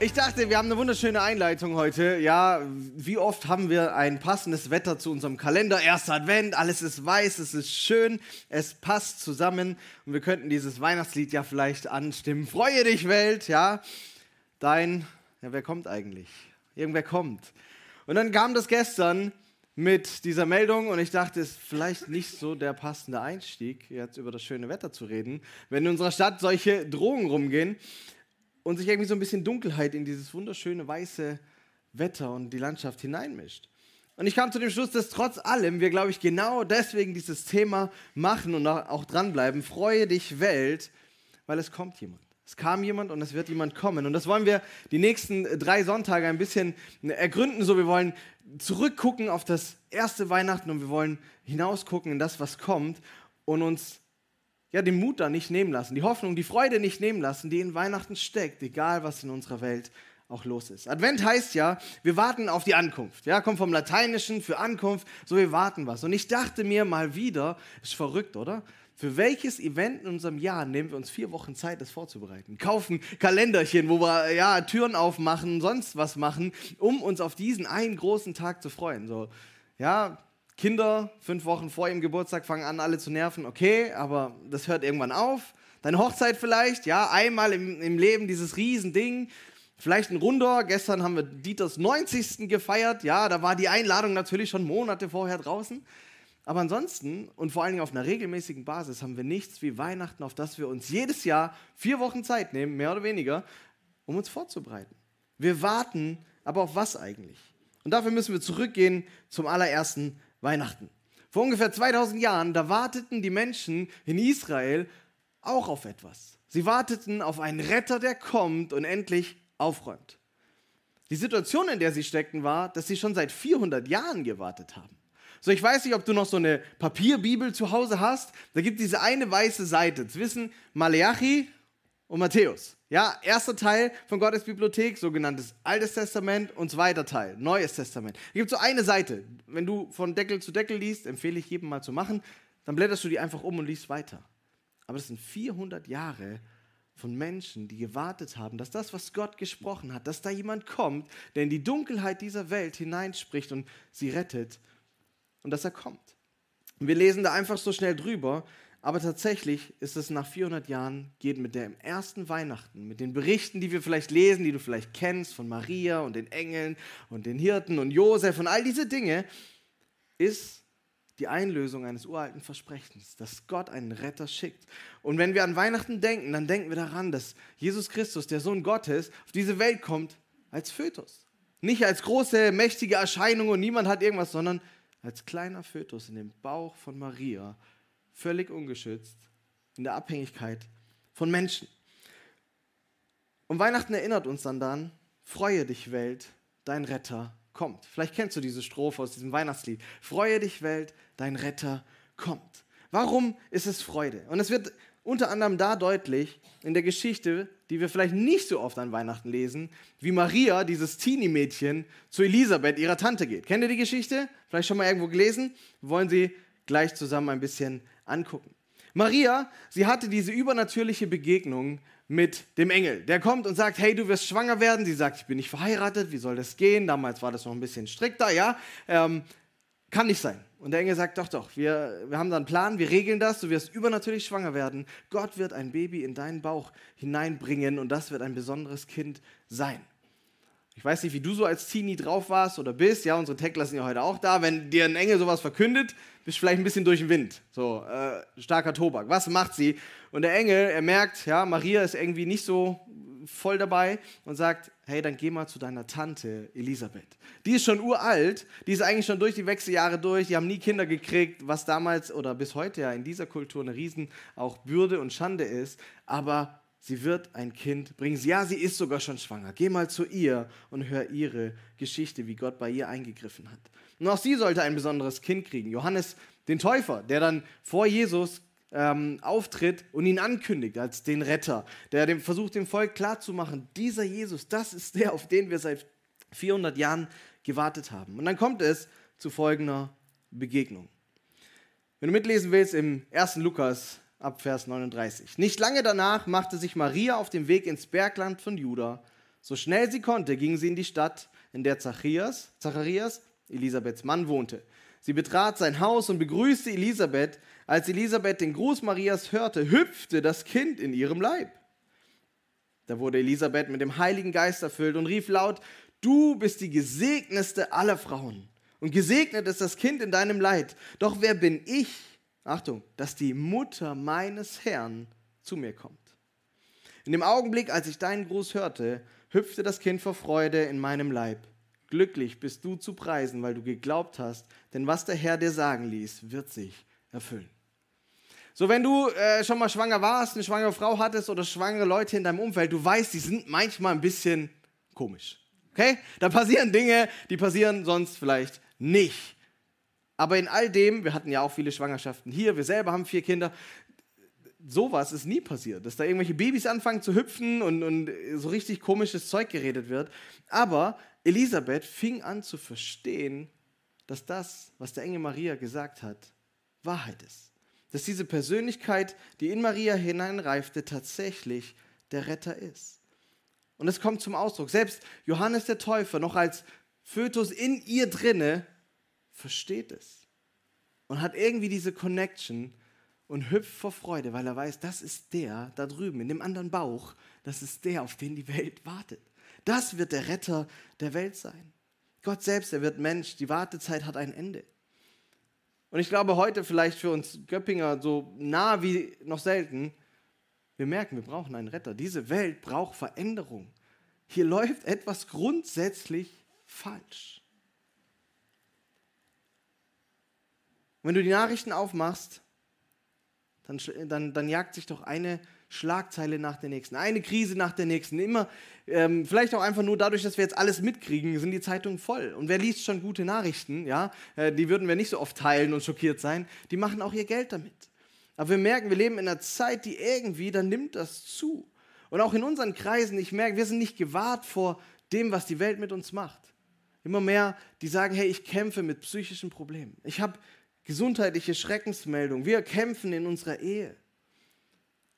Ich dachte, wir haben eine wunderschöne Einleitung heute. Ja, wie oft haben wir ein passendes Wetter zu unserem Kalender? Erster Advent, alles ist weiß, es ist schön, es passt zusammen und wir könnten dieses Weihnachtslied ja vielleicht anstimmen. Freue dich, Welt, ja. Dein, ja, wer kommt eigentlich? Irgendwer kommt. Und dann kam das gestern mit dieser Meldung und ich dachte, es ist vielleicht nicht so der passende Einstieg, jetzt über das schöne Wetter zu reden, wenn in unserer Stadt solche Drohungen rumgehen und sich irgendwie so ein bisschen Dunkelheit in dieses wunderschöne weiße Wetter und die Landschaft hineinmischt. Und ich kam zu dem Schluss, dass trotz allem wir, glaube ich, genau deswegen dieses Thema machen und auch dranbleiben. Freue dich, Welt, weil es kommt jemand. Es kam jemand und es wird jemand kommen. Und das wollen wir die nächsten drei Sonntage ein bisschen ergründen. So, wir wollen zurückgucken auf das erste Weihnachten und wir wollen hinausgucken in das, was kommt und uns ja, den Mut da nicht nehmen lassen, die Hoffnung, die Freude nicht nehmen lassen, die in Weihnachten steckt, egal was in unserer Welt auch los ist. Advent heißt ja, wir warten auf die Ankunft. Ja, kommt vom Lateinischen für Ankunft, so wir warten was. Und ich dachte mir mal wieder, ist verrückt, oder? Für welches Event in unserem Jahr nehmen wir uns vier Wochen Zeit, das vorzubereiten? Kaufen Kalenderchen, wo wir ja Türen aufmachen, sonst was machen, um uns auf diesen einen großen Tag zu freuen. So, ja, Kinder fünf Wochen vor ihrem Geburtstag fangen an, alle zu nerven. Okay, aber das hört irgendwann auf. Deine Hochzeit vielleicht, ja, einmal im, im Leben dieses Riesending. Vielleicht ein Runder. Gestern haben wir Dieters 90. gefeiert. Ja, da war die Einladung natürlich schon Monate vorher draußen. Aber ansonsten und vor allen Dingen auf einer regelmäßigen Basis haben wir nichts wie Weihnachten, auf das wir uns jedes Jahr vier Wochen Zeit nehmen, mehr oder weniger, um uns vorzubereiten. Wir warten, aber auf was eigentlich? Und dafür müssen wir zurückgehen zum allerersten Weihnachten. Vor ungefähr 2000 Jahren, da warteten die Menschen in Israel auch auf etwas. Sie warteten auf einen Retter, der kommt und endlich aufräumt. Die Situation, in der sie steckten, war, dass sie schon seit 400 Jahren gewartet haben. So, ich weiß nicht, ob du noch so eine Papierbibel zu Hause hast. Da gibt es diese eine weiße Seite zwischen Maleachi und Matthäus. Ja, erster Teil von Gottes Bibliothek, sogenanntes Altes Testament und zweiter Teil, Neues Testament. Es gibt so eine Seite. Wenn du von Deckel zu Deckel liest, empfehle ich jedem mal zu machen, dann blätterst du die einfach um und liest weiter. Aber das sind 400 Jahre von Menschen, die gewartet haben, dass das, was Gott gesprochen hat, dass da jemand kommt, der in die Dunkelheit dieser Welt hineinspricht und sie rettet und dass er kommt. Und wir lesen da einfach so schnell drüber, aber tatsächlich ist es nach 400 Jahren, geht mit dem ersten Weihnachten, mit den Berichten, die wir vielleicht lesen, die du vielleicht kennst, von Maria und den Engeln und den Hirten und Josef und all diese Dinge, ist die Einlösung eines uralten Versprechens, dass Gott einen Retter schickt. Und wenn wir an Weihnachten denken, dann denken wir daran, dass Jesus Christus, der Sohn Gottes, auf diese Welt kommt als Fötus. Nicht als große, mächtige Erscheinung und niemand hat irgendwas, sondern als kleiner Fötus in dem Bauch von Maria völlig ungeschützt, in der Abhängigkeit von Menschen. Und Weihnachten erinnert uns dann daran, freue dich Welt, dein Retter kommt. Vielleicht kennst du diese Strophe aus diesem Weihnachtslied. Freue dich Welt, dein Retter kommt. Warum ist es Freude? Und es wird unter anderem da deutlich in der Geschichte, die wir vielleicht nicht so oft an Weihnachten lesen, wie Maria, dieses Teenie-Mädchen, zu Elisabeth, ihrer Tante geht. Kennt ihr die Geschichte? Vielleicht schon mal irgendwo gelesen? Wollen sie gleich zusammen ein bisschen angucken. Maria, sie hatte diese übernatürliche Begegnung mit dem Engel. Der kommt und sagt, hey, du wirst schwanger werden. Sie sagt, ich bin nicht verheiratet, wie soll das gehen? Damals war das noch ein bisschen strikter, ja. Ähm, kann nicht sein. Und der Engel sagt, doch, doch, wir, wir haben da einen Plan, wir regeln das, du wirst übernatürlich schwanger werden. Gott wird ein Baby in deinen Bauch hineinbringen und das wird ein besonderes Kind sein. Ich weiß nicht, wie du so als Teenie drauf warst oder bist. Ja, unsere Techler sind ja heute auch da. Wenn dir ein Engel sowas verkündet, bist du vielleicht ein bisschen durch den Wind. So, äh, starker Tobak. Was macht sie? Und der Engel, er merkt, ja, Maria ist irgendwie nicht so voll dabei und sagt, hey, dann geh mal zu deiner Tante Elisabeth. Die ist schon uralt, die ist eigentlich schon durch die Wechseljahre durch, die haben nie Kinder gekriegt, was damals oder bis heute ja in dieser Kultur eine riesen auch Bürde und Schande ist, aber sie wird ein Kind bringen. Ja, sie ist sogar schon schwanger. Geh mal zu ihr und hör ihre Geschichte, wie Gott bei ihr eingegriffen hat. Und auch sie sollte ein besonderes Kind kriegen. Johannes den Täufer, der dann vor Jesus ähm, auftritt und ihn ankündigt als den Retter, der dem, versucht, dem Volk klarzumachen, dieser Jesus, das ist der, auf den wir seit 400 Jahren gewartet haben. Und dann kommt es zu folgender Begegnung. Wenn du mitlesen willst, im 1. Lukas ab Vers 39. Nicht lange danach machte sich Maria auf den Weg ins Bergland von Juda. So schnell sie konnte, ging sie in die Stadt, in der Zacharias, Zacharias Elisabeths Mann, wohnte. Sie betrat sein Haus und begrüßte Elisabeth. Als Elisabeth den Gruß Marias hörte, hüpfte das Kind in ihrem Leib. Da wurde Elisabeth mit dem Heiligen Geist erfüllt und rief laut, du bist die gesegnetste aller Frauen und gesegnet ist das Kind in deinem Leid. Doch wer bin ich, Achtung, dass die Mutter meines Herrn zu mir kommt? In dem Augenblick, als ich deinen Gruß hörte, hüpfte das Kind vor Freude in meinem Leib. Glücklich bist du zu preisen, weil du geglaubt hast, denn was der Herr dir sagen ließ, wird sich erfüllen. So, wenn du äh, schon mal schwanger warst, eine schwangere Frau hattest oder schwangere Leute in deinem Umfeld, du weißt, die sind manchmal ein bisschen komisch. Okay? Da passieren Dinge, die passieren sonst vielleicht nicht. Aber in all dem, wir hatten ja auch viele Schwangerschaften hier, wir selber haben vier Kinder, sowas ist nie passiert, dass da irgendwelche Babys anfangen zu hüpfen und, und so richtig komisches Zeug geredet wird. Aber Elisabeth fing an zu verstehen, dass das, was der Engel Maria gesagt hat, Wahrheit ist. Dass diese Persönlichkeit, die in Maria hineinreifte, tatsächlich der Retter ist. Und es kommt zum Ausdruck. Selbst Johannes der Täufer, noch als Fötus in ihr drinne, versteht es. Und hat irgendwie diese Connection und hüpft vor Freude, weil er weiß, das ist der da drüben, in dem anderen Bauch, das ist der, auf den die Welt wartet. Das wird der Retter der Welt sein. Gott selbst, er wird Mensch, die Wartezeit hat ein Ende. Und ich glaube, heute vielleicht für uns Göppinger so nah wie noch selten, wir merken, wir brauchen einen Retter. Diese Welt braucht Veränderung. Hier läuft etwas grundsätzlich falsch. Wenn du die Nachrichten aufmachst, dann, dann, dann jagt sich doch eine Schlagzeile nach der nächsten, eine Krise nach der nächsten. Immer, ähm, vielleicht auch einfach nur dadurch, dass wir jetzt alles mitkriegen, sind die Zeitungen voll. Und wer liest schon gute Nachrichten, ja, äh, die würden wir nicht so oft teilen und schockiert sein, die machen auch ihr Geld damit. Aber wir merken, wir leben in einer Zeit, die irgendwie, dann nimmt das zu. Und auch in unseren Kreisen, ich merke, wir sind nicht gewahrt vor dem, was die Welt mit uns macht. Immer mehr, die sagen, hey, ich kämpfe mit psychischen Problemen. Ich habe gesundheitliche Schreckensmeldungen. Wir kämpfen in unserer Ehe.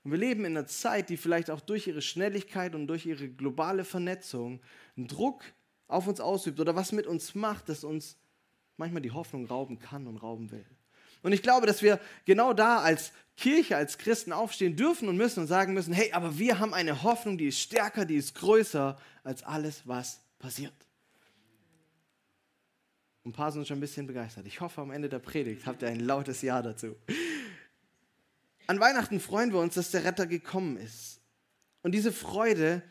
Und wir leben in einer Zeit, die vielleicht auch durch ihre Schnelligkeit und durch ihre globale Vernetzung einen Druck auf uns ausübt oder was mit uns macht, das uns manchmal die Hoffnung rauben kann und rauben will. Und ich glaube, dass wir genau da als Kirche, als Christen aufstehen dürfen und müssen und sagen müssen, hey, aber wir haben eine Hoffnung, die ist stärker, die ist größer als alles, was passiert. Ein paar sind schon ein bisschen begeistert. Ich hoffe, am Ende der Predigt habt ihr ein lautes Ja dazu. An Weihnachten freuen wir uns, dass der Retter gekommen ist. Und diese Freude,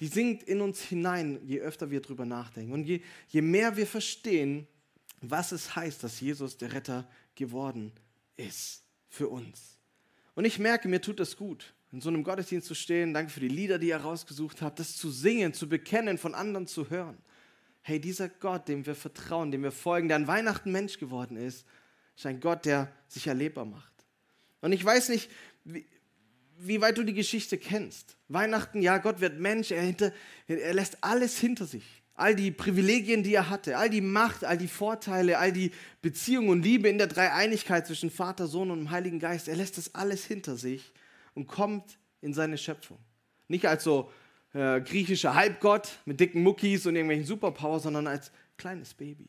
die sinkt in uns hinein, je öfter wir darüber nachdenken. Und je, je mehr wir verstehen, was es heißt, dass Jesus der Retter geworden ist für uns. Und ich merke, mir tut das gut, in so einem Gottesdienst zu stehen. Danke für die Lieder, die ihr rausgesucht habt, das zu singen, zu bekennen, von anderen zu hören. Hey, dieser Gott, dem wir vertrauen, dem wir folgen, der an Weihnachten Mensch geworden ist, ist ein Gott, der sich erlebbar macht. Und ich weiß nicht, wie, wie weit du die Geschichte kennst. Weihnachten, ja, Gott wird Mensch, er, hinter, er lässt alles hinter sich. All die Privilegien, die er hatte, all die Macht, all die Vorteile, all die Beziehung und Liebe in der Dreieinigkeit zwischen Vater, Sohn und dem Heiligen Geist, er lässt das alles hinter sich und kommt in seine Schöpfung. Nicht als so äh, griechischer Halbgott mit dicken Muckis und irgendwelchen Superpowers, sondern als kleines Baby.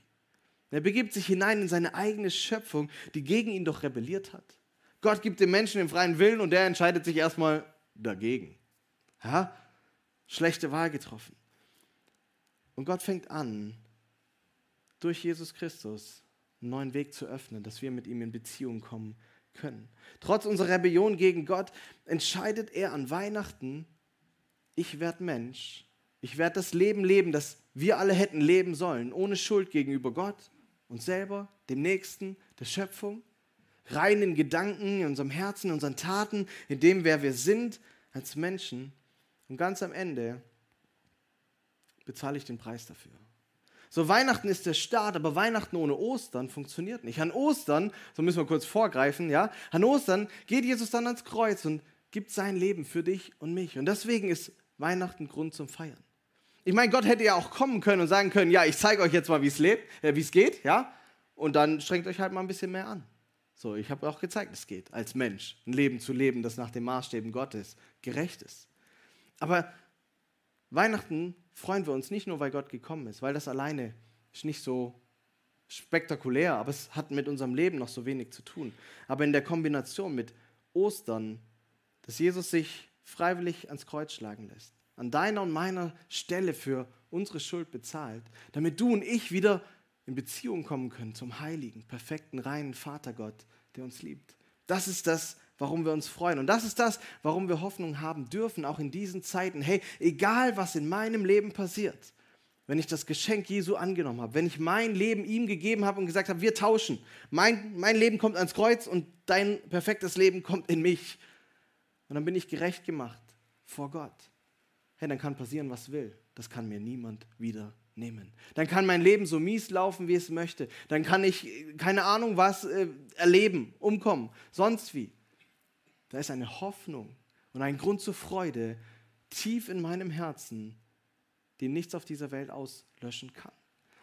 Er begibt sich hinein in seine eigene Schöpfung, die gegen ihn doch rebelliert hat. Gott gibt dem Menschen den freien Willen und der entscheidet sich erstmal dagegen. Ja? Schlechte Wahl getroffen. Und Gott fängt an, durch Jesus Christus einen neuen Weg zu öffnen, dass wir mit ihm in Beziehung kommen können. Trotz unserer Rebellion gegen Gott entscheidet er an Weihnachten, ich werde Mensch, ich werde das Leben leben, das wir alle hätten leben sollen, ohne Schuld gegenüber Gott, uns selber, dem Nächsten, der Schöpfung rein in Gedanken, in unserem Herzen, in unseren Taten, in dem, wer wir sind, als Menschen und ganz am Ende bezahle ich den Preis dafür. So, Weihnachten ist der Start, aber Weihnachten ohne Ostern funktioniert nicht. An Ostern, so müssen wir kurz vorgreifen, ja, an Ostern geht Jesus dann ans Kreuz und gibt sein Leben für dich und mich. Und deswegen ist Weihnachten Grund zum Feiern. Ich meine, Gott hätte ja auch kommen können und sagen können, ja, ich zeige euch jetzt mal, wie es lebt, äh, wie es geht, ja, und dann strengt euch halt mal ein bisschen mehr an. So, ich habe auch gezeigt, es geht, als Mensch, ein Leben zu leben, das nach den Maßstäben Gottes gerecht ist. Aber Weihnachten freuen wir uns nicht nur, weil Gott gekommen ist, weil das alleine ist nicht so spektakulär, aber es hat mit unserem Leben noch so wenig zu tun. Aber in der Kombination mit Ostern, dass Jesus sich freiwillig ans Kreuz schlagen lässt, an deiner und meiner Stelle für unsere Schuld bezahlt, damit du und ich wieder in Beziehung kommen können zum heiligen, perfekten, reinen Vatergott, der uns liebt. Das ist das, warum wir uns freuen. Und das ist das, warum wir Hoffnung haben dürfen, auch in diesen Zeiten. Hey, egal was in meinem Leben passiert, wenn ich das Geschenk Jesu angenommen habe, wenn ich mein Leben ihm gegeben habe und gesagt habe, wir tauschen, mein, mein Leben kommt ans Kreuz und dein perfektes Leben kommt in mich. Und dann bin ich gerecht gemacht vor Gott. Hey, dann kann passieren, was will. Das kann mir niemand wieder nehmen. Dann kann mein Leben so mies laufen, wie es möchte. Dann kann ich, keine Ahnung was, äh, erleben, umkommen, sonst wie. Da ist eine Hoffnung und ein Grund zur Freude tief in meinem Herzen, den nichts auf dieser Welt auslöschen kann.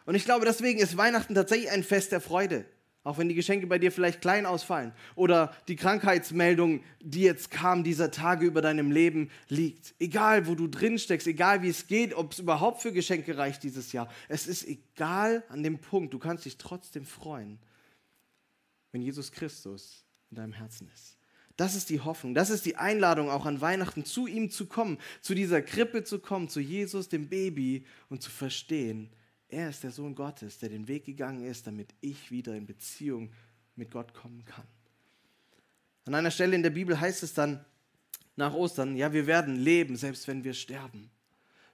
Und ich glaube, deswegen ist Weihnachten tatsächlich ein Fest der Freude. Auch wenn die Geschenke bei dir vielleicht klein ausfallen oder die Krankheitsmeldung, die jetzt kam, dieser Tage über deinem Leben liegt. Egal, wo du drin steckst, egal wie es geht, ob es überhaupt für Geschenke reicht dieses Jahr. Es ist egal an dem Punkt. Du kannst dich trotzdem freuen, wenn Jesus Christus in deinem Herzen ist. Das ist die Hoffnung, das ist die Einladung auch an Weihnachten, zu ihm zu kommen, zu dieser Krippe zu kommen, zu Jesus, dem Baby und zu verstehen, er ist der Sohn Gottes, der den Weg gegangen ist, damit ich wieder in Beziehung mit Gott kommen kann. An einer Stelle in der Bibel heißt es dann nach Ostern, ja, wir werden leben, selbst wenn wir sterben.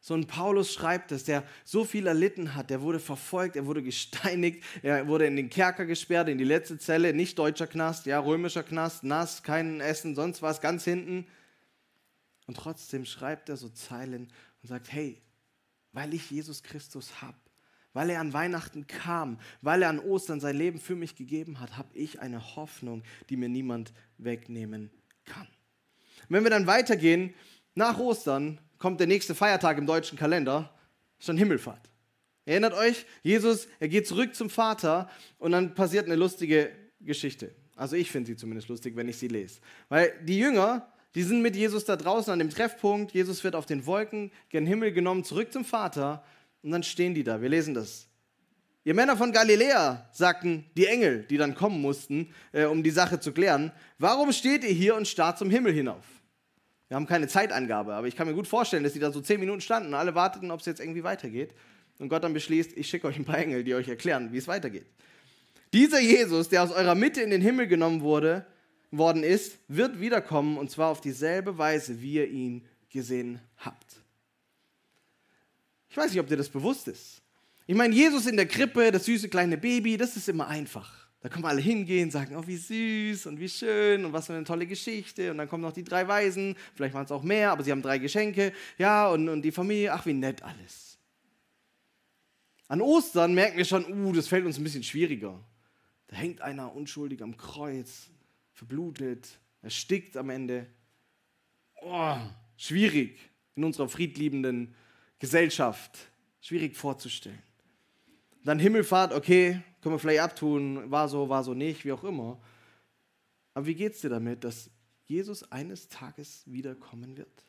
So ein Paulus schreibt es, der so viel erlitten hat, der wurde verfolgt, er wurde gesteinigt, er wurde in den Kerker gesperrt, in die letzte Zelle, nicht deutscher Knast, ja, römischer Knast, nass, kein Essen, sonst was, ganz hinten. Und trotzdem schreibt er so Zeilen und sagt, hey, weil ich Jesus Christus habe, weil er an Weihnachten kam, weil er an Ostern sein Leben für mich gegeben hat, habe ich eine Hoffnung, die mir niemand wegnehmen kann. Und wenn wir dann weitergehen, nach Ostern kommt der nächste Feiertag im deutschen Kalender, dann Himmelfahrt. Erinnert euch, Jesus, er geht zurück zum Vater und dann passiert eine lustige Geschichte. Also ich finde sie zumindest lustig, wenn ich sie lese. Weil die Jünger, die sind mit Jesus da draußen an dem Treffpunkt, Jesus wird auf den Wolken gen Himmel genommen, zurück zum Vater und dann stehen die da. Wir lesen das. Ihr Männer von Galiläa, sagten die Engel, die dann kommen mussten, äh, um die Sache zu klären, warum steht ihr hier und starrt zum Himmel hinauf? Wir haben keine Zeitangabe, aber ich kann mir gut vorstellen, dass die da so zehn Minuten standen und alle warteten, ob es jetzt irgendwie weitergeht. Und Gott dann beschließt, ich schicke euch ein paar Engel, die euch erklären, wie es weitergeht. Dieser Jesus, der aus eurer Mitte in den Himmel genommen wurde, worden ist, wird wiederkommen und zwar auf dieselbe Weise, wie ihr ihn gesehen. Ich weiß nicht, ob dir das bewusst ist. Ich meine, Jesus in der Krippe, das süße kleine Baby, das ist immer einfach. Da können wir alle hingehen, sagen, oh, wie süß und wie schön und was für eine tolle Geschichte. Und dann kommen noch die drei Weisen, vielleicht waren es auch mehr, aber sie haben drei Geschenke. Ja, und, und die Familie, ach, wie nett alles. An Ostern merken wir schon, uh, das fällt uns ein bisschen schwieriger. Da hängt einer unschuldig am Kreuz, verblutet, erstickt am Ende. Oh, schwierig in unserer friedliebenden Gesellschaft. Schwierig vorzustellen. Dann Himmelfahrt, okay, können wir vielleicht abtun, war so, war so nicht, wie auch immer. Aber wie geht es dir damit, dass Jesus eines Tages wiederkommen wird?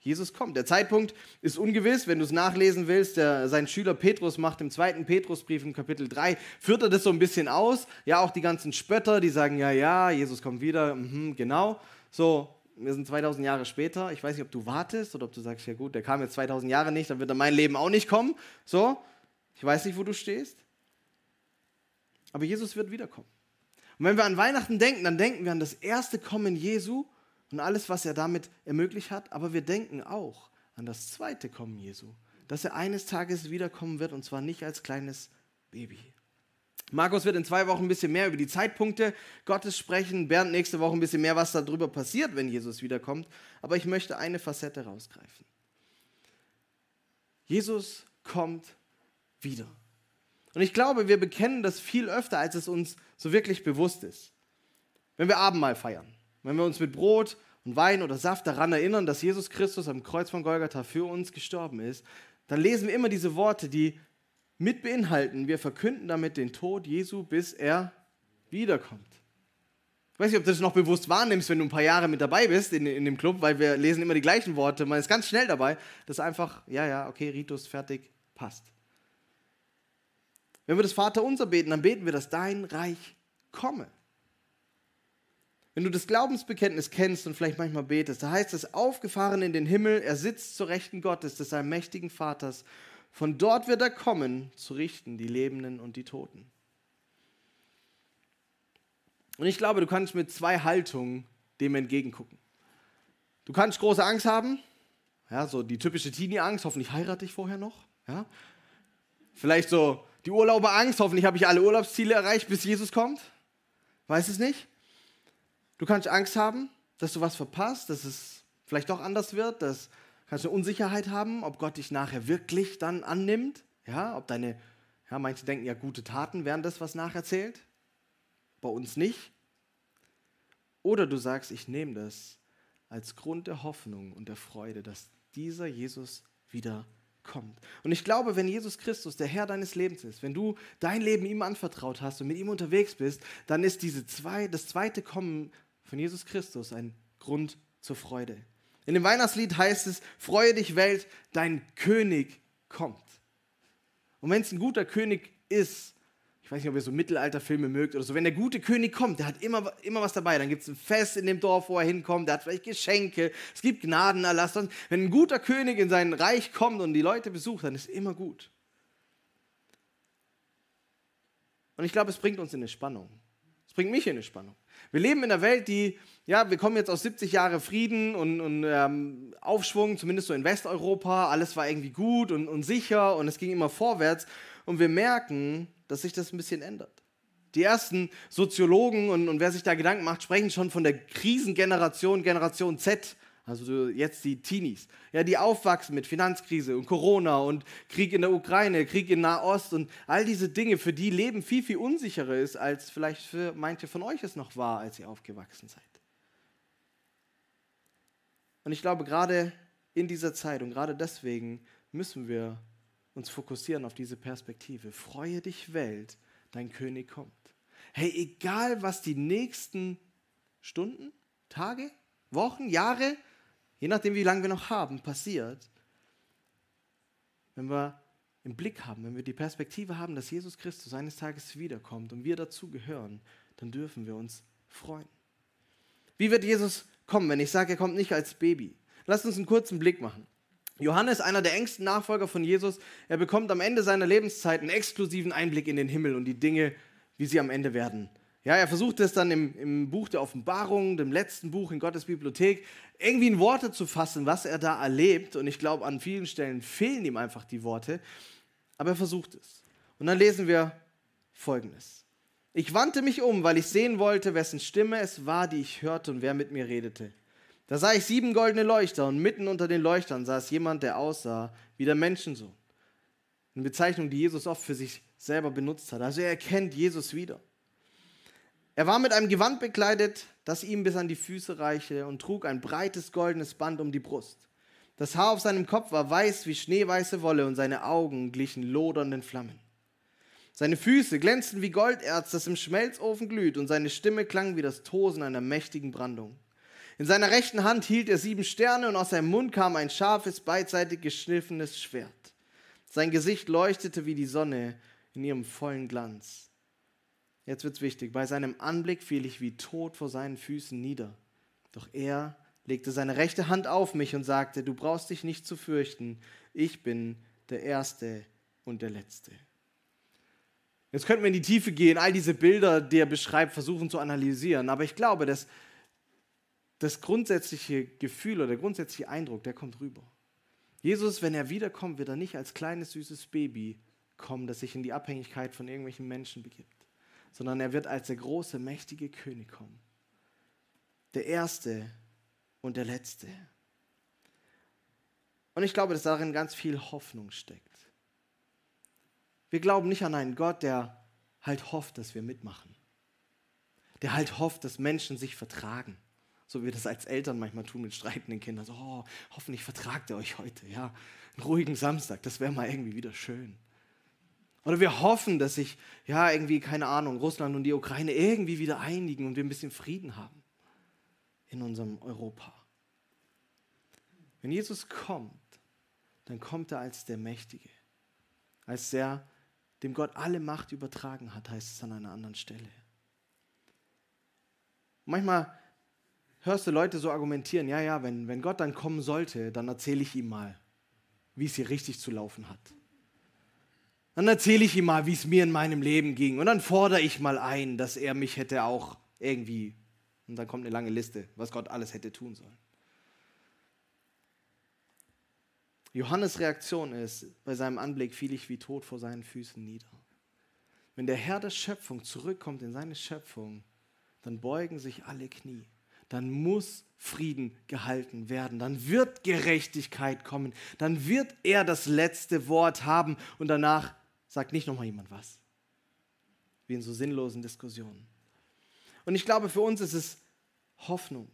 Jesus kommt. Der Zeitpunkt ist ungewiss, wenn du es nachlesen willst. Der, sein Schüler Petrus macht im zweiten Petrusbrief im Kapitel 3, führt er das so ein bisschen aus. Ja, auch die ganzen Spötter, die sagen, ja, ja, Jesus kommt wieder, mhm, genau. So, wir sind 2000 Jahre später. Ich weiß nicht, ob du wartest oder ob du sagst, ja gut, der kam jetzt 2000 Jahre nicht, dann wird er mein Leben auch nicht kommen. So, ich weiß nicht, wo du stehst. Aber Jesus wird wiederkommen. Und wenn wir an Weihnachten denken, dann denken wir an das erste Kommen Jesu und alles, was er damit ermöglicht hat. Aber wir denken auch an das zweite Kommen Jesu, dass er eines Tages wiederkommen wird und zwar nicht als kleines Baby. Markus wird in zwei Wochen ein bisschen mehr über die Zeitpunkte Gottes sprechen. Bernd nächste Woche ein bisschen mehr, was darüber passiert, wenn Jesus wiederkommt. Aber ich möchte eine Facette rausgreifen. Jesus kommt wieder. Und ich glaube, wir bekennen das viel öfter, als es uns so wirklich bewusst ist. Wenn wir Abendmahl feiern, wenn wir uns mit Brot und Wein oder Saft daran erinnern, dass Jesus Christus am Kreuz von Golgatha für uns gestorben ist, dann lesen wir immer diese Worte, die mit beinhalten, wir verkünden damit den Tod Jesu, bis er wiederkommt. Ich weiß nicht, ob du das noch bewusst wahrnimmst, wenn du ein paar Jahre mit dabei bist in, in dem Club, weil wir lesen immer die gleichen Worte. Man ist ganz schnell dabei, dass einfach, ja, ja, okay, Ritus, fertig, passt. Wenn wir das Vaterunser beten, dann beten wir, dass dein Reich komme. Wenn du das Glaubensbekenntnis kennst und vielleicht manchmal betest, da heißt es, aufgefahren in den Himmel, er sitzt zur Rechten Gottes, des allmächtigen Vaters. Von dort wird er kommen, zu richten die Lebenden und die Toten. Und ich glaube, du kannst mit zwei Haltungen dem entgegengucken. Du kannst große Angst haben, ja, so die typische Teenie-Angst, hoffentlich heirate ich vorher noch. Ja. Vielleicht so die Urlauberangst, hoffentlich habe ich alle Urlaubsziele erreicht, bis Jesus kommt. Weiß es nicht. Du kannst Angst haben, dass du was verpasst, dass es vielleicht doch anders wird, dass kannst eine Unsicherheit haben, ob Gott dich nachher wirklich dann annimmt. Ja, ob deine, ja, manche denken ja, gute Taten wären das, was nacherzählt bei uns nicht. Oder du sagst, ich nehme das als Grund der Hoffnung und der Freude, dass dieser Jesus wieder kommt. Und ich glaube, wenn Jesus Christus der Herr deines Lebens ist, wenn du dein Leben ihm anvertraut hast und mit ihm unterwegs bist, dann ist diese zwei, das zweite Kommen von Jesus Christus ein Grund zur Freude. In dem Weihnachtslied heißt es, freue dich Welt, dein König kommt. Und wenn es ein guter König ist, ich weiß nicht, ob ihr so Mittelalterfilme mögt oder so, wenn der gute König kommt, der hat immer, immer was dabei. Dann gibt es ein Fest in dem Dorf, wo er hinkommt, der hat vielleicht Geschenke, es gibt Gnadenerlass. Wenn ein guter König in sein Reich kommt und die Leute besucht, dann ist immer gut. Und ich glaube, es bringt uns in eine Spannung. Es bringt mich in eine Spannung. Wir leben in einer Welt, die, ja, wir kommen jetzt aus 70 Jahren Frieden und, und ähm, Aufschwung, zumindest so in Westeuropa. Alles war irgendwie gut und, und sicher und es ging immer vorwärts. Und wir merken, dass sich das ein bisschen ändert. Die ersten Soziologen und, und wer sich da Gedanken macht, sprechen schon von der Krisengeneration, Generation Z, also jetzt die Teenies, ja, die aufwachsen mit Finanzkrise und Corona und Krieg in der Ukraine, Krieg in Nahost und all diese Dinge, für die Leben viel, viel unsicherer ist, als vielleicht für manche von euch es noch war, als ihr aufgewachsen seid. Und ich glaube, gerade in dieser Zeit und gerade deswegen müssen wir uns fokussieren auf diese Perspektive. Freue dich, Welt, dein König kommt. Hey, egal was die nächsten Stunden, Tage, Wochen, Jahre, je nachdem, wie lange wir noch haben, passiert, wenn wir im Blick haben, wenn wir die Perspektive haben, dass Jesus Christus eines Tages wiederkommt und wir dazu gehören, dann dürfen wir uns freuen. Wie wird Jesus kommen, wenn ich sage, er kommt nicht als Baby? Lasst uns einen kurzen Blick machen. Johannes, einer der engsten Nachfolger von Jesus, er bekommt am Ende seiner Lebenszeit einen exklusiven Einblick in den Himmel und die Dinge, wie sie am Ende werden. Ja, er versucht es dann im, im Buch der Offenbarung, dem letzten Buch in Gottes Bibliothek, irgendwie in Worte zu fassen, was er da erlebt. Und ich glaube, an vielen Stellen fehlen ihm einfach die Worte. Aber er versucht es. Und dann lesen wir Folgendes. Ich wandte mich um, weil ich sehen wollte, wessen Stimme es war, die ich hörte und wer mit mir redete. Da sah ich sieben goldene Leuchter und mitten unter den Leuchtern saß jemand, der aussah wie der Menschensohn. Eine Bezeichnung, die Jesus oft für sich selber benutzt hat. Also er erkennt Jesus wieder. Er war mit einem Gewand bekleidet, das ihm bis an die Füße reichte und trug ein breites goldenes Band um die Brust. Das Haar auf seinem Kopf war weiß wie schneeweiße Wolle und seine Augen glichen lodernden Flammen. Seine Füße glänzten wie Golderz, das im Schmelzofen glüht, und seine Stimme klang wie das Tosen einer mächtigen Brandung. In seiner rechten Hand hielt er sieben Sterne und aus seinem Mund kam ein scharfes, beidseitig geschliffenes Schwert. Sein Gesicht leuchtete wie die Sonne in ihrem vollen Glanz. Jetzt wird's wichtig. Bei seinem Anblick fiel ich wie tot vor seinen Füßen nieder. Doch er legte seine rechte Hand auf mich und sagte: Du brauchst dich nicht zu fürchten. Ich bin der Erste und der Letzte. Jetzt könnten wir in die Tiefe gehen, all diese Bilder, die er beschreibt, versuchen zu analysieren. Aber ich glaube, dass das grundsätzliche Gefühl oder der grundsätzliche Eindruck, der kommt rüber. Jesus, wenn er wiederkommt, wird er nicht als kleines süßes Baby kommen, das sich in die Abhängigkeit von irgendwelchen Menschen begibt, sondern er wird als der große, mächtige König kommen. Der Erste und der Letzte. Und ich glaube, dass darin ganz viel Hoffnung steckt. Wir glauben nicht an einen Gott, der halt hofft, dass wir mitmachen. Der halt hofft, dass Menschen sich vertragen. So wie wir das als Eltern manchmal tun mit streitenden Kindern. So, oh, hoffentlich vertragt ihr euch heute. Ja, einen ruhigen Samstag, das wäre mal irgendwie wieder schön. Oder wir hoffen, dass sich, ja, irgendwie, keine Ahnung, Russland und die Ukraine irgendwie wieder einigen und wir ein bisschen Frieden haben in unserem Europa. Wenn Jesus kommt, dann kommt er als der Mächtige, als der, dem Gott alle Macht übertragen hat, heißt es an einer anderen Stelle. Manchmal hörst du Leute so argumentieren, ja, ja, wenn, wenn Gott dann kommen sollte, dann erzähle ich ihm mal, wie es hier richtig zu laufen hat. Dann erzähle ich ihm mal, wie es mir in meinem Leben ging. Und dann fordere ich mal ein, dass er mich hätte auch irgendwie. Und dann kommt eine lange Liste, was Gott alles hätte tun sollen. Johannes Reaktion ist, bei seinem Anblick fiel ich wie tot vor seinen Füßen nieder. Wenn der Herr der Schöpfung zurückkommt in seine Schöpfung, dann beugen sich alle Knie. Dann muss Frieden gehalten werden. Dann wird Gerechtigkeit kommen. Dann wird er das letzte Wort haben und danach sagt nicht nochmal jemand was. Wie in so sinnlosen Diskussionen. Und ich glaube, für uns ist es Hoffnung.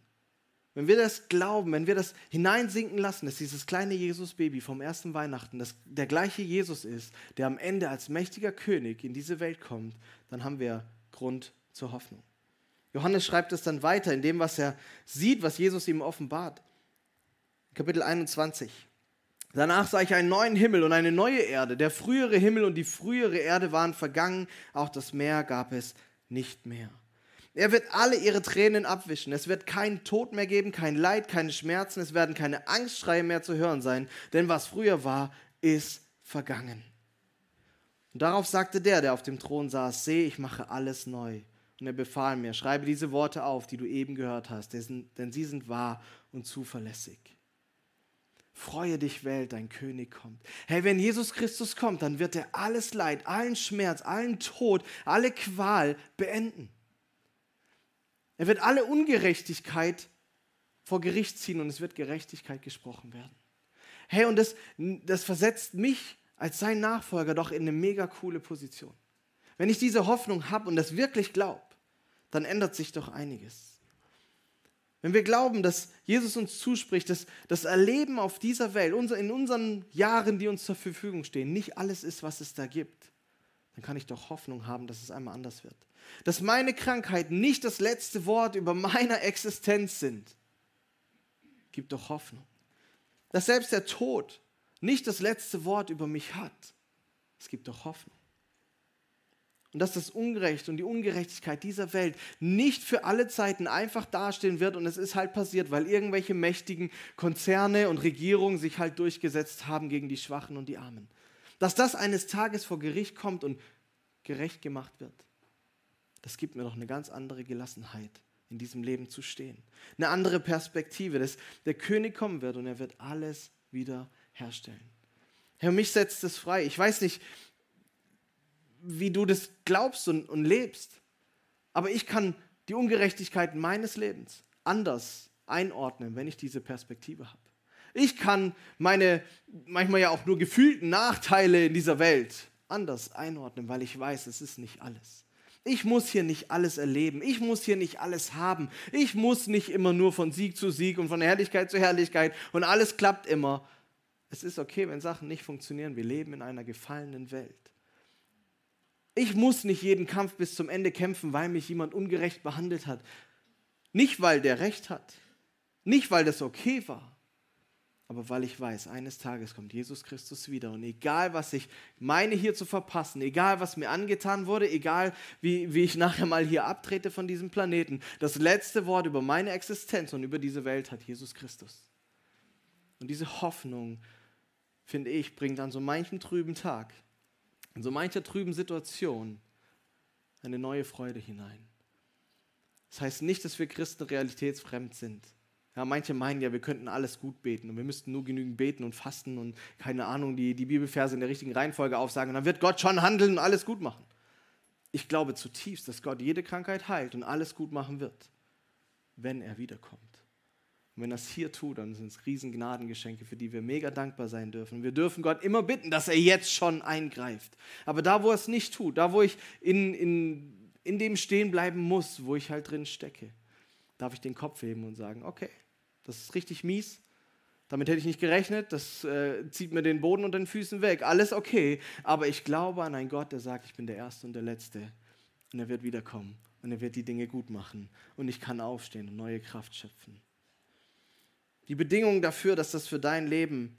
Wenn wir das glauben, wenn wir das hineinsinken lassen, dass dieses kleine Jesus-Baby vom ersten Weihnachten das, der gleiche Jesus ist, der am Ende als mächtiger König in diese Welt kommt, dann haben wir Grund zur Hoffnung. Johannes schreibt es dann weiter in dem, was er sieht, was Jesus ihm offenbart. Kapitel 21. Danach sah ich einen neuen Himmel und eine neue Erde. Der frühere Himmel und die frühere Erde waren vergangen, auch das Meer gab es nicht mehr. Er wird alle ihre Tränen abwischen. Es wird keinen Tod mehr geben, kein Leid, keine Schmerzen. Es werden keine Angstschreie mehr zu hören sein, denn was früher war, ist vergangen. Und darauf sagte der, der auf dem Thron saß, sehe, ich mache alles neu. Und er befahl mir, schreibe diese Worte auf, die du eben gehört hast, denn sie sind wahr und zuverlässig. Freue dich, Welt, dein König kommt. Hey, wenn Jesus Christus kommt, dann wird er alles Leid, allen Schmerz, allen Tod, alle Qual beenden. Er wird alle Ungerechtigkeit vor Gericht ziehen und es wird Gerechtigkeit gesprochen werden. Hey, und das, das versetzt mich als sein Nachfolger doch in eine mega coole Position. Wenn ich diese Hoffnung habe und das wirklich glaube, dann ändert sich doch einiges. Wenn wir glauben, dass Jesus uns zuspricht, dass das Erleben auf dieser Welt, in unseren Jahren, die uns zur Verfügung stehen, nicht alles ist, was es da gibt, dann kann ich doch Hoffnung haben, dass es einmal anders wird dass meine Krankheiten nicht das letzte Wort über meine Existenz sind, gibt doch Hoffnung. Dass selbst der Tod nicht das letzte Wort über mich hat, es gibt doch Hoffnung. Und dass das Ungerecht und die Ungerechtigkeit dieser Welt nicht für alle Zeiten einfach dastehen wird und es ist halt passiert, weil irgendwelche mächtigen Konzerne und Regierungen sich halt durchgesetzt haben gegen die Schwachen und die Armen. Dass das eines Tages vor Gericht kommt und gerecht gemacht wird das gibt mir doch eine ganz andere Gelassenheit, in diesem Leben zu stehen. Eine andere Perspektive, dass der König kommen wird und er wird alles wieder herstellen. Herr, mich setzt es frei. Ich weiß nicht, wie du das glaubst und, und lebst, aber ich kann die Ungerechtigkeiten meines Lebens anders einordnen, wenn ich diese Perspektive habe. Ich kann meine manchmal ja auch nur gefühlten Nachteile in dieser Welt anders einordnen, weil ich weiß, es ist nicht alles. Ich muss hier nicht alles erleben. Ich muss hier nicht alles haben. Ich muss nicht immer nur von Sieg zu Sieg und von Herrlichkeit zu Herrlichkeit und alles klappt immer. Es ist okay, wenn Sachen nicht funktionieren. Wir leben in einer gefallenen Welt. Ich muss nicht jeden Kampf bis zum Ende kämpfen, weil mich jemand ungerecht behandelt hat. Nicht, weil der Recht hat. Nicht, weil das okay war aber weil ich weiß, eines Tages kommt Jesus Christus wieder und egal, was ich meine hier zu verpassen, egal, was mir angetan wurde, egal, wie, wie ich nachher mal hier abtrete von diesem Planeten, das letzte Wort über meine Existenz und über diese Welt hat Jesus Christus. Und diese Hoffnung, finde ich, bringt an so manchem trüben Tag, in so mancher trüben Situation eine neue Freude hinein. Das heißt nicht, dass wir Christen realitätsfremd sind. Ja, manche meinen ja, wir könnten alles gut beten und wir müssten nur genügend beten und fasten und keine Ahnung, die, die Bibelverse in der richtigen Reihenfolge aufsagen und dann wird Gott schon handeln und alles gut machen. Ich glaube zutiefst, dass Gott jede Krankheit heilt und alles gut machen wird, wenn er wiederkommt. Und wenn es hier tut, dann sind es riesen Gnadengeschenke, für die wir mega dankbar sein dürfen. Wir dürfen Gott immer bitten, dass er jetzt schon eingreift. Aber da, wo er es nicht tut, da, wo ich in, in, in dem stehen bleiben muss, wo ich halt drin stecke, darf ich den Kopf heben und sagen, okay, das ist richtig mies, damit hätte ich nicht gerechnet, das äh, zieht mir den Boden unter den Füßen weg, alles okay, aber ich glaube an einen Gott, der sagt, ich bin der Erste und der Letzte. Und er wird wiederkommen. Und er wird die Dinge gut machen. Und ich kann aufstehen und neue Kraft schöpfen. Die Bedingung dafür, dass das für dein Leben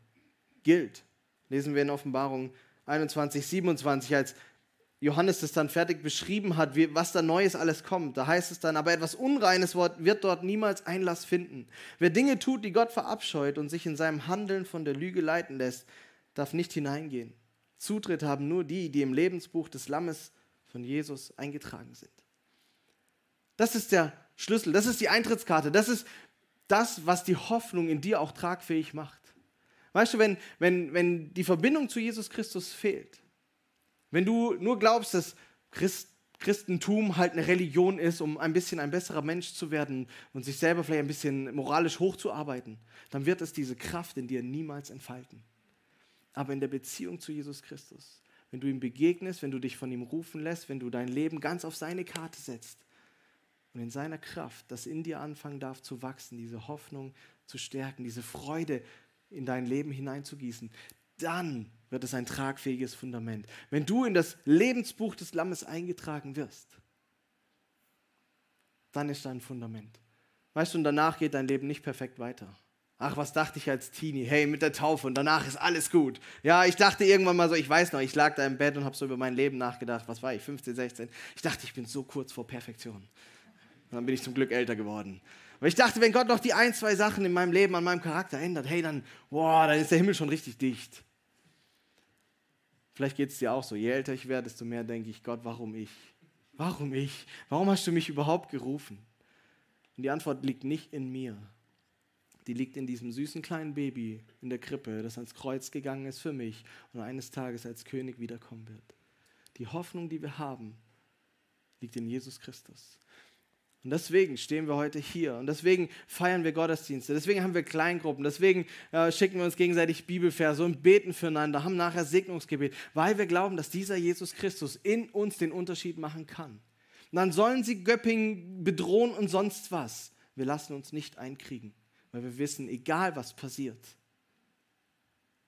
gilt, lesen wir in Offenbarung 21, 27, als Johannes das dann fertig beschrieben hat, wie, was da Neues alles kommt. Da heißt es dann, aber etwas Unreines wird dort niemals Einlass finden. Wer Dinge tut, die Gott verabscheut und sich in seinem Handeln von der Lüge leiten lässt, darf nicht hineingehen. Zutritt haben nur die, die im Lebensbuch des Lammes von Jesus eingetragen sind. Das ist der Schlüssel, das ist die Eintrittskarte, das ist das, was die Hoffnung in dir auch tragfähig macht. Weißt du, wenn, wenn, wenn die Verbindung zu Jesus Christus fehlt, wenn du nur glaubst, dass Christ, Christentum halt eine Religion ist, um ein bisschen ein besserer Mensch zu werden und sich selber vielleicht ein bisschen moralisch hochzuarbeiten, dann wird es diese Kraft in dir niemals entfalten. Aber in der Beziehung zu Jesus Christus, wenn du ihm begegnest, wenn du dich von ihm rufen lässt, wenn du dein Leben ganz auf seine Karte setzt und in seiner Kraft, das in dir anfangen darf zu wachsen, diese Hoffnung zu stärken, diese Freude in dein Leben hineinzugießen, dann wird es ein tragfähiges Fundament. Wenn du in das Lebensbuch des Lammes eingetragen wirst, dann ist dein Fundament. Weißt du, und danach geht dein Leben nicht perfekt weiter. Ach, was dachte ich als Teenie? Hey, mit der Taufe und danach ist alles gut. Ja, ich dachte irgendwann mal so, ich weiß noch, ich lag da im Bett und habe so über mein Leben nachgedacht. Was war ich, 15, 16? Ich dachte, ich bin so kurz vor Perfektion. Und dann bin ich zum Glück älter geworden. Aber ich dachte, wenn Gott noch die ein, zwei Sachen in meinem Leben, an meinem Charakter ändert, hey, dann, boah, dann ist der Himmel schon richtig dicht. Vielleicht geht es dir auch so. Je älter ich werde, desto mehr denke ich, Gott, warum ich? Warum ich? Warum hast du mich überhaupt gerufen? Und die Antwort liegt nicht in mir. Die liegt in diesem süßen kleinen Baby in der Krippe, das ans Kreuz gegangen ist für mich und eines Tages als König wiederkommen wird. Die Hoffnung, die wir haben, liegt in Jesus Christus. Und deswegen stehen wir heute hier und deswegen feiern wir Gottesdienste, deswegen haben wir Kleingruppen, deswegen äh, schicken wir uns gegenseitig Bibelverse und beten füreinander, haben nachher Segnungsgebet, weil wir glauben, dass dieser Jesus Christus in uns den Unterschied machen kann. Und dann sollen sie Göpping bedrohen und sonst was. Wir lassen uns nicht einkriegen, weil wir wissen, egal was passiert,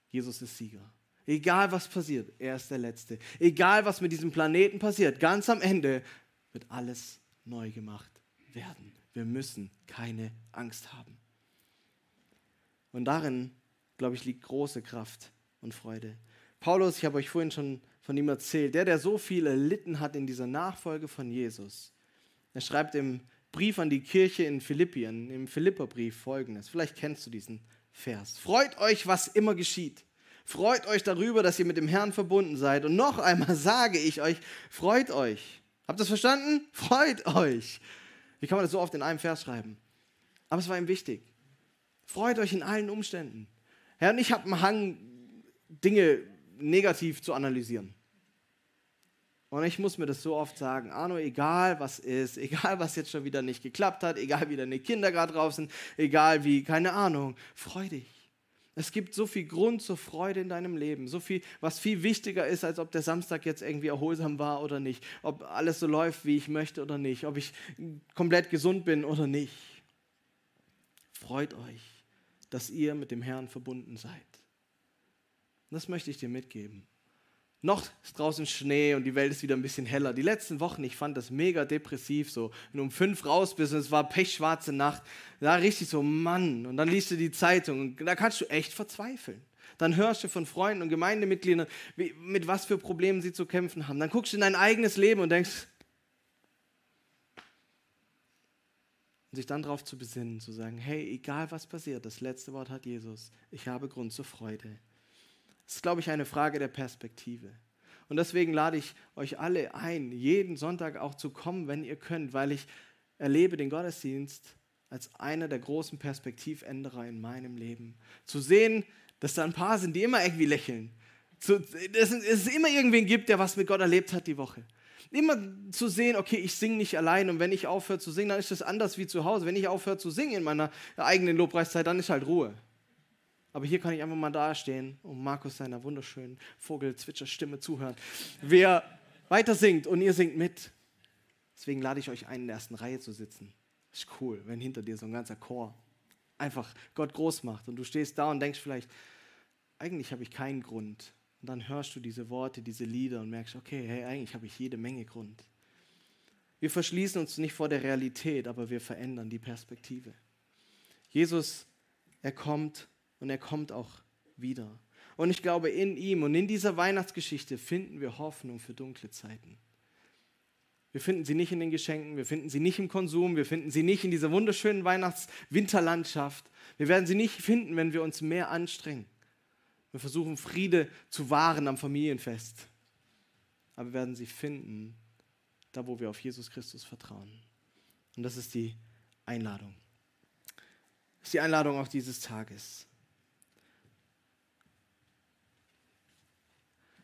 Jesus ist Sieger. Egal was passiert, er ist der Letzte. Egal was mit diesem Planeten passiert, ganz am Ende wird alles neu gemacht werden. Wir müssen keine Angst haben. Und darin, glaube ich, liegt große Kraft und Freude. Paulus, ich habe euch vorhin schon von ihm erzählt, der, der so viel erlitten hat in dieser Nachfolge von Jesus, er schreibt im Brief an die Kirche in Philippien, im Philipperbrief folgendes. Vielleicht kennst du diesen Vers. Freut euch, was immer geschieht. Freut euch darüber, dass ihr mit dem Herrn verbunden seid. Und noch einmal sage ich euch, freut euch. Habt ihr das verstanden? Freut euch. Wie kann man das so oft in einem Vers schreiben? Aber es war ihm wichtig. Freut euch in allen Umständen. Herr, und ich habe einen Hang, Dinge negativ zu analysieren. Und ich muss mir das so oft sagen, Arno, egal was ist, egal was jetzt schon wieder nicht geklappt hat, egal wie deine Kinder gerade drauf sind, egal wie, keine Ahnung, freu dich. Es gibt so viel Grund zur Freude in deinem Leben, so viel, was viel wichtiger ist, als ob der Samstag jetzt irgendwie erholsam war oder nicht, ob alles so läuft, wie ich möchte oder nicht, ob ich komplett gesund bin oder nicht. Freut euch, dass ihr mit dem Herrn verbunden seid. Das möchte ich dir mitgeben. Noch ist draußen Schnee und die Welt ist wieder ein bisschen heller. Die letzten Wochen, ich fand das mega depressiv so. Wenn du um fünf raus bist und es war pechschwarze Nacht, da richtig so, Mann. Und dann liest du die Zeitung und da kannst du echt verzweifeln. Dann hörst du von Freunden und Gemeindemitgliedern, wie, mit was für Problemen sie zu kämpfen haben. Dann guckst du in dein eigenes Leben und denkst, und sich dann darauf zu besinnen, zu sagen, hey, egal was passiert, das letzte Wort hat Jesus. Ich habe Grund zur Freude. Das ist, glaube ich, eine Frage der Perspektive. Und deswegen lade ich euch alle ein, jeden Sonntag auch zu kommen, wenn ihr könnt, weil ich erlebe den Gottesdienst als einer der großen Perspektivänderer in meinem Leben. Zu sehen, dass da ein paar sind, die immer irgendwie lächeln. Zu, dass es immer irgendwen gibt, der was mit Gott erlebt hat die Woche. Immer zu sehen, okay, ich singe nicht allein und wenn ich aufhöre zu singen, dann ist das anders wie zu Hause. Wenn ich aufhöre zu singen in meiner eigenen Lobpreiszeit, dann ist halt Ruhe. Aber hier kann ich einfach mal dastehen und Markus seiner wunderschönen Vogelzwitscherstimme zuhören. Wer weiter singt und ihr singt mit. Deswegen lade ich euch ein, in der ersten Reihe zu sitzen. Ist cool, wenn hinter dir so ein ganzer Chor einfach Gott groß macht und du stehst da und denkst vielleicht, eigentlich habe ich keinen Grund. Und dann hörst du diese Worte, diese Lieder und merkst, okay, hey, eigentlich habe ich jede Menge Grund. Wir verschließen uns nicht vor der Realität, aber wir verändern die Perspektive. Jesus, er kommt und er kommt auch wieder. Und ich glaube, in ihm und in dieser Weihnachtsgeschichte finden wir Hoffnung für dunkle Zeiten. Wir finden sie nicht in den Geschenken, wir finden sie nicht im Konsum, wir finden sie nicht in dieser wunderschönen Weihnachts-Winterlandschaft. Wir werden sie nicht finden, wenn wir uns mehr anstrengen. Wir versuchen Friede zu wahren am Familienfest. Aber wir werden sie finden, da wo wir auf Jesus Christus vertrauen. Und das ist die Einladung. Das ist die Einladung auch dieses Tages.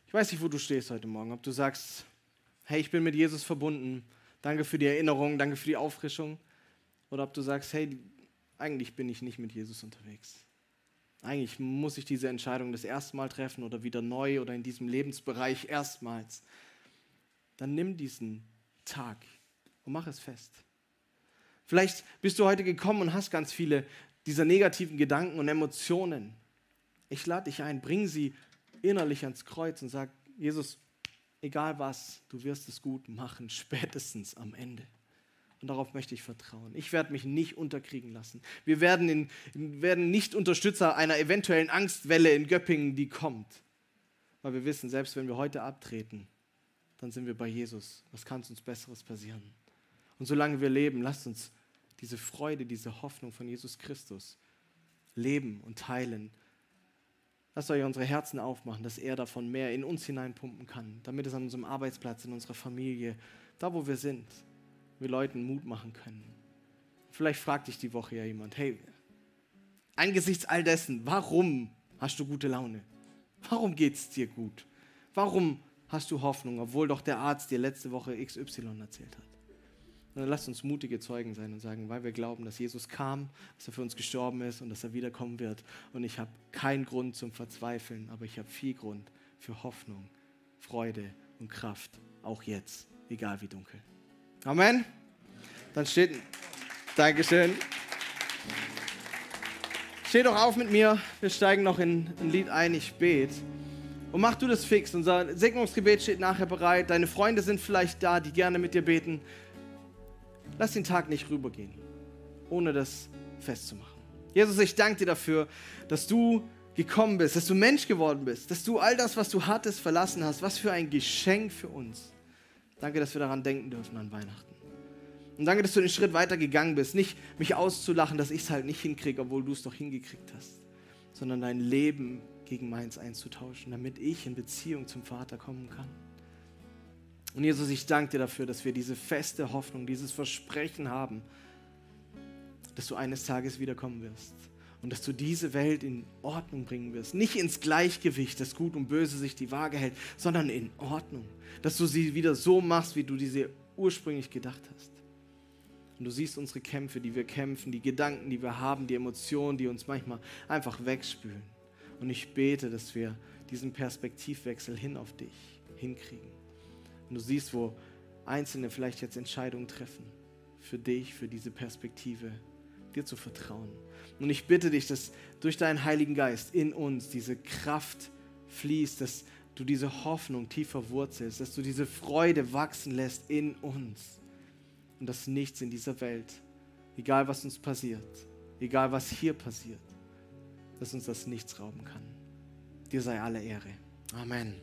Ich weiß nicht, wo du stehst heute Morgen. Ob du sagst, hey, ich bin mit Jesus verbunden, danke für die Erinnerung, danke für die Auffrischung. Oder ob du sagst, hey, eigentlich bin ich nicht mit Jesus unterwegs. Eigentlich muss ich diese Entscheidung das erste Mal treffen oder wieder neu oder in diesem Lebensbereich erstmals. Dann nimm diesen Tag und mach es fest. Vielleicht bist du heute gekommen und hast ganz viele dieser negativen Gedanken und Emotionen. Ich lade dich ein, bring sie innerlich ans Kreuz und sag, Jesus, egal was, du wirst es gut machen, spätestens am Ende. Und darauf möchte ich vertrauen. Ich werde mich nicht unterkriegen lassen. Wir werden, in, werden nicht Unterstützer einer eventuellen Angstwelle in Göppingen, die kommt. Weil wir wissen, selbst wenn wir heute abtreten, dann sind wir bei Jesus. Was kann uns Besseres passieren? Und solange wir leben, lasst uns diese Freude, diese Hoffnung von Jesus Christus leben und teilen Lasst euch unsere Herzen aufmachen, dass er davon mehr in uns hineinpumpen kann, damit es an unserem Arbeitsplatz, in unserer Familie, da wo wir sind, wir Leuten Mut machen können. Vielleicht fragt dich die Woche ja jemand, hey, angesichts all dessen, warum hast du gute Laune? Warum geht es dir gut? Warum hast du Hoffnung, obwohl doch der Arzt dir letzte Woche XY erzählt hat? Und dann lasst uns mutige Zeugen sein und sagen, weil wir glauben, dass Jesus kam, dass er für uns gestorben ist und dass er wiederkommen wird. Und ich habe keinen Grund zum Verzweifeln, aber ich habe viel Grund für Hoffnung, Freude und Kraft, auch jetzt, egal wie dunkel. Amen. Dann steht, Dankeschön. Steh doch auf mit mir, wir steigen noch in ein Lied ein, ich bete. Und mach du das fix. Unser Segnungsgebet steht nachher bereit. Deine Freunde sind vielleicht da, die gerne mit dir beten. Lass den Tag nicht rübergehen, ohne das festzumachen. Jesus, ich danke dir dafür, dass du gekommen bist, dass du Mensch geworden bist, dass du all das, was du hattest, verlassen hast. Was für ein Geschenk für uns. Danke, dass wir daran denken dürfen an Weihnachten. Und danke, dass du den Schritt weiter gegangen bist. Nicht mich auszulachen, dass ich es halt nicht hinkriege, obwohl du es doch hingekriegt hast, sondern dein Leben gegen meins einzutauschen, damit ich in Beziehung zum Vater kommen kann. Und Jesus, ich danke dir dafür, dass wir diese feste Hoffnung, dieses Versprechen haben, dass du eines Tages wiederkommen wirst und dass du diese Welt in Ordnung bringen wirst. Nicht ins Gleichgewicht, dass Gut und Böse sich die Waage hält, sondern in Ordnung. Dass du sie wieder so machst, wie du diese ursprünglich gedacht hast. Und du siehst unsere Kämpfe, die wir kämpfen, die Gedanken, die wir haben, die Emotionen, die uns manchmal einfach wegspülen. Und ich bete, dass wir diesen Perspektivwechsel hin auf dich hinkriegen. Und du siehst, wo Einzelne vielleicht jetzt Entscheidungen treffen. Für dich, für diese Perspektive, dir zu vertrauen. Und ich bitte dich, dass durch deinen Heiligen Geist in uns diese Kraft fließt, dass du diese Hoffnung tiefer wurzelst, dass du diese Freude wachsen lässt in uns. Und dass nichts in dieser Welt, egal was uns passiert, egal was hier passiert, dass uns das nichts rauben kann. Dir sei alle Ehre. Amen.